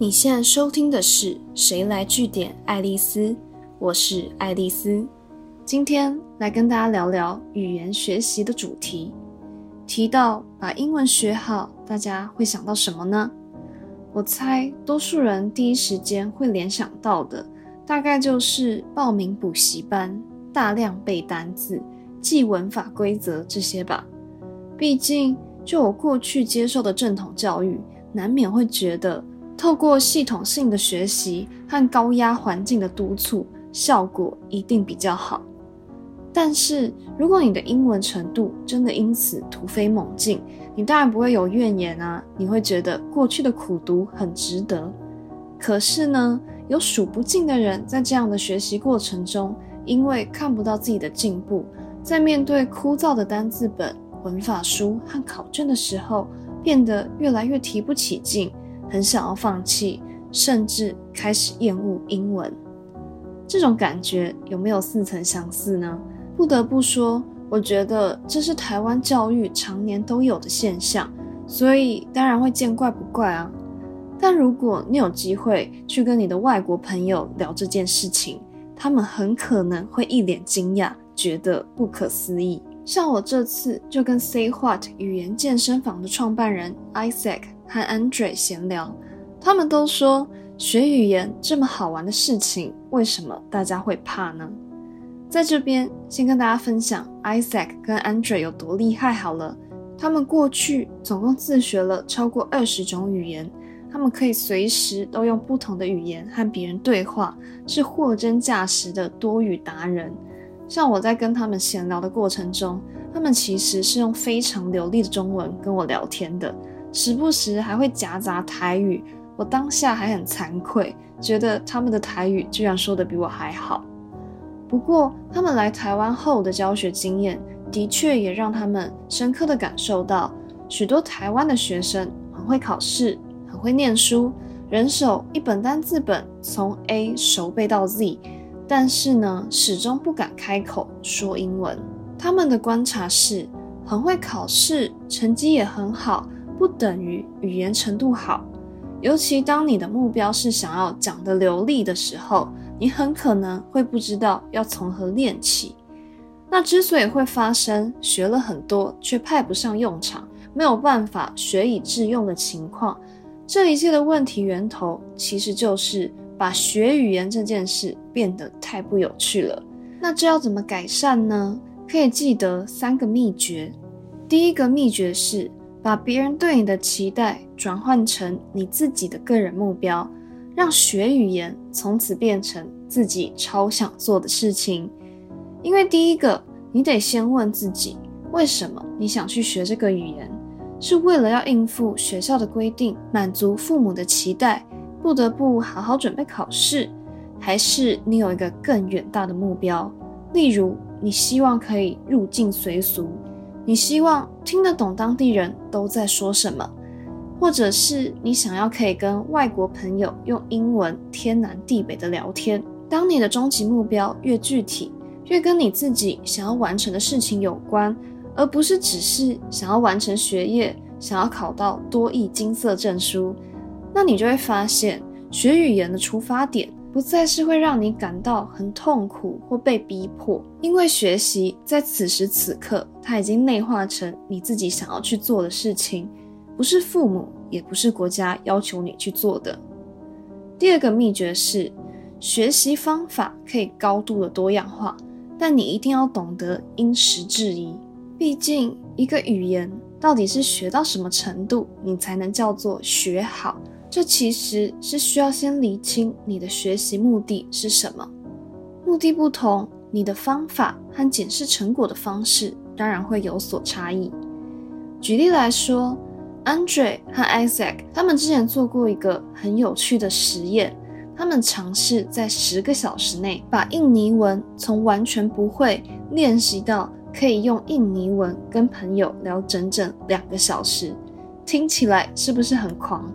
你现在收听的是《谁来据点爱丽丝》，我是爱丽丝。今天来跟大家聊聊语言学习的主题。提到把英文学好，大家会想到什么呢？我猜多数人第一时间会联想到的，大概就是报名补习班、大量背单字、记文法规则这些吧。毕竟，就我过去接受的正统教育，难免会觉得。透过系统性的学习和高压环境的督促，效果一定比较好。但是，如果你的英文程度真的因此突飞猛进，你当然不会有怨言啊！你会觉得过去的苦读很值得。可是呢，有数不尽的人在这样的学习过程中，因为看不到自己的进步，在面对枯燥的单字本、文法书和考卷的时候，变得越来越提不起劲。很想要放弃，甚至开始厌恶英文，这种感觉有没有似曾相似呢？不得不说，我觉得这是台湾教育常年都有的现象，所以当然会见怪不怪啊。但如果你有机会去跟你的外国朋友聊这件事情，他们很可能会一脸惊讶，觉得不可思议。像我这次就跟 Say What 语言健身房的创办人 Isaac。和 Andre 闲聊，他们都说学语言这么好玩的事情，为什么大家会怕呢？在这边先跟大家分享 Isaac 跟 Andre 有多厉害好了。他们过去总共自学了超过二十种语言，他们可以随时都用不同的语言和别人对话，是货真价实的多语达人。像我在跟他们闲聊的过程中，他们其实是用非常流利的中文跟我聊天的。时不时还会夹杂台语，我当下还很惭愧，觉得他们的台语居然说的比我还好。不过，他们来台湾后的教学经验，的确也让他们深刻的感受到，许多台湾的学生很会考试，很会念书，人手一本单字本，从 A 熟背到 Z，但是呢，始终不敢开口说英文。他们的观察是，很会考试，成绩也很好。不等于语言程度好，尤其当你的目标是想要讲得流利的时候，你很可能会不知道要从何练起。那之所以会发生学了很多却派不上用场，没有办法学以致用的情况，这一切的问题源头其实就是把学语言这件事变得太不有趣了。那这要怎么改善呢？可以记得三个秘诀。第一个秘诀是。把别人对你的期待转换成你自己的个人目标，让学语言从此变成自己超想做的事情。因为第一个，你得先问自己，为什么你想去学这个语言？是为了要应付学校的规定，满足父母的期待，不得不好好准备考试，还是你有一个更远大的目标？例如，你希望可以入境随俗。你希望听得懂当地人都在说什么，或者是你想要可以跟外国朋友用英文天南地北的聊天。当你的终极目标越具体，越跟你自己想要完成的事情有关，而不是只是想要完成学业、想要考到多亿金色证书，那你就会发现学语言的出发点。不再是会让你感到很痛苦或被逼迫，因为学习在此时此刻，它已经内化成你自己想要去做的事情，不是父母，也不是国家要求你去做的。第二个秘诀是，学习方法可以高度的多样化，但你一定要懂得因时制宜。毕竟，一个语言到底是学到什么程度，你才能叫做学好？这其实是需要先理清你的学习目的是什么。目的不同，你的方法和检视成果的方式当然会有所差异。举例来说，Andre 和 Isaac 他们之前做过一个很有趣的实验，他们尝试在十个小时内把印尼文从完全不会练习到可以用印尼文跟朋友聊整整两个小时。听起来是不是很狂？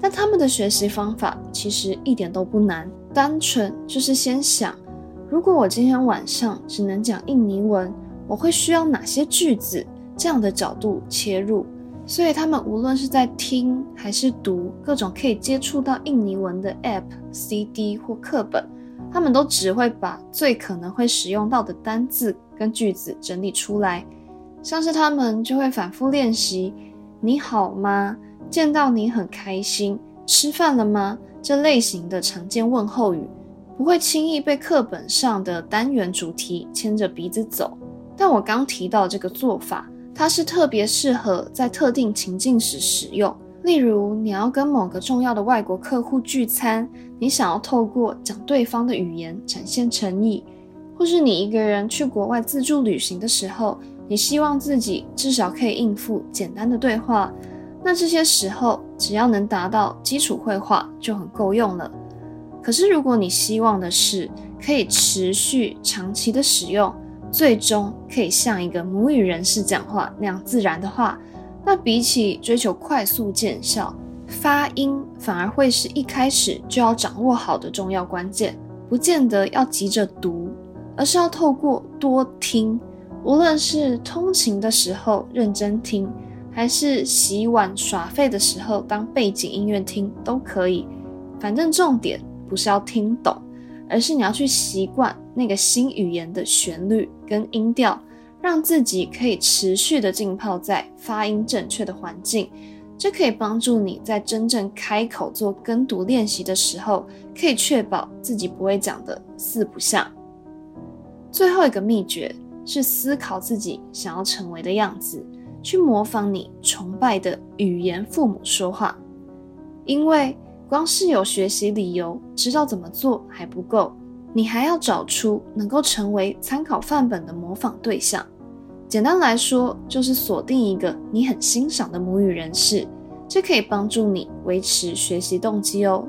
但他们的学习方法其实一点都不难，单纯就是先想：如果我今天晚上只能讲印尼文，我会需要哪些句子？这样的角度切入，所以他们无论是在听还是读各种可以接触到印尼文的 App、CD 或课本，他们都只会把最可能会使用到的单字跟句子整理出来，像是他们就会反复练习“你好吗？见到你很开心，吃饭了吗？”这类型的常见问候语，不会轻易被课本上的单元主题牵着鼻子走。但我刚提到这个做法，它是特别适合在特定情境时使用。例如，你要跟某个重要的外国客户聚餐，你想要透过讲对方的语言展现诚意；或是你一个人去国外自助旅行的时候，你希望自己至少可以应付简单的对话。那这些时候，只要能达到基础绘画就很够用了。可是，如果你希望的是可以持续长期的使用，最终可以像一个母语人士讲话那样自然的话，那比起追求快速见效，发音反而会是一开始就要掌握好的重要关键。不见得要急着读，而是要透过多听，无论是通勤的时候认真听，还是洗碗耍废的时候当背景音乐听都可以。反正重点不是要听懂。而是你要去习惯那个新语言的旋律跟音调，让自己可以持续的浸泡在发音正确的环境，这可以帮助你在真正开口做跟读练习的时候，可以确保自己不会讲的四不像。最后一个秘诀是思考自己想要成为的样子，去模仿你崇拜的语言父母说话，因为。光是有学习理由，知道怎么做还不够，你还要找出能够成为参考范本的模仿对象。简单来说，就是锁定一个你很欣赏的母语人士，这可以帮助你维持学习动机哦。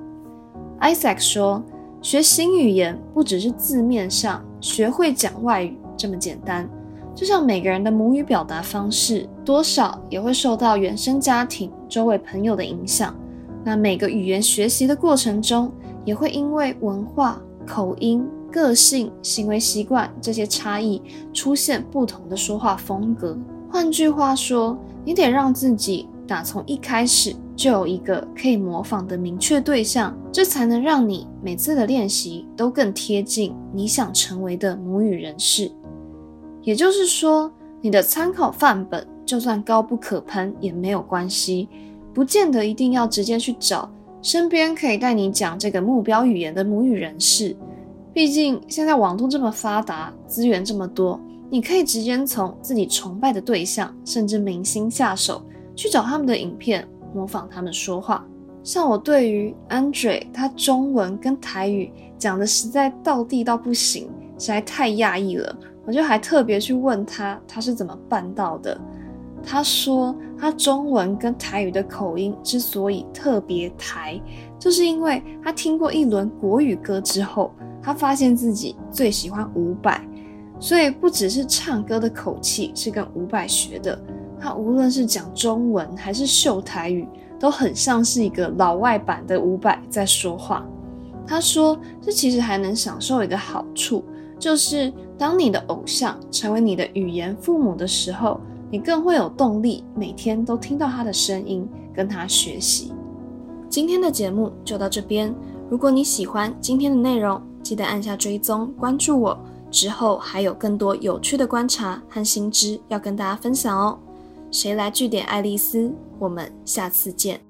Isaac 说，学新语言不只是字面上学会讲外语这么简单，就像每个人的母语表达方式，多少也会受到原生家庭、周围朋友的影响。那每个语言学习的过程中，也会因为文化、口音、个性、行为习惯这些差异，出现不同的说话风格。换句话说，你得让自己打从一开始就有一个可以模仿的明确对象，这才能让你每次的练习都更贴近你想成为的母语人士。也就是说，你的参考范本就算高不可攀也没有关系。不见得一定要直接去找身边可以带你讲这个目标语言的母语人士，毕竟现在网络这么发达，资源这么多，你可以直接从自己崇拜的对象甚至明星下手，去找他们的影片，模仿他们说话。像我对于 Andre，他中文跟台语讲的实在到地到不行，实在太讶异了，我就还特别去问他，他是怎么办到的。他说，他中文跟台语的口音之所以特别台，就是因为他听过一轮国语歌之后，他发现自己最喜欢伍佰，所以不只是唱歌的口气是跟伍佰学的，他无论是讲中文还是秀台语，都很像是一个老外版的伍佰在说话。他说，这其实还能享受一个好处，就是当你的偶像成为你的语言父母的时候。你更会有动力，每天都听到他的声音，跟他学习。今天的节目就到这边。如果你喜欢今天的内容，记得按下追踪关注我。之后还有更多有趣的观察和新知要跟大家分享哦。谁来据点爱丽丝？我们下次见。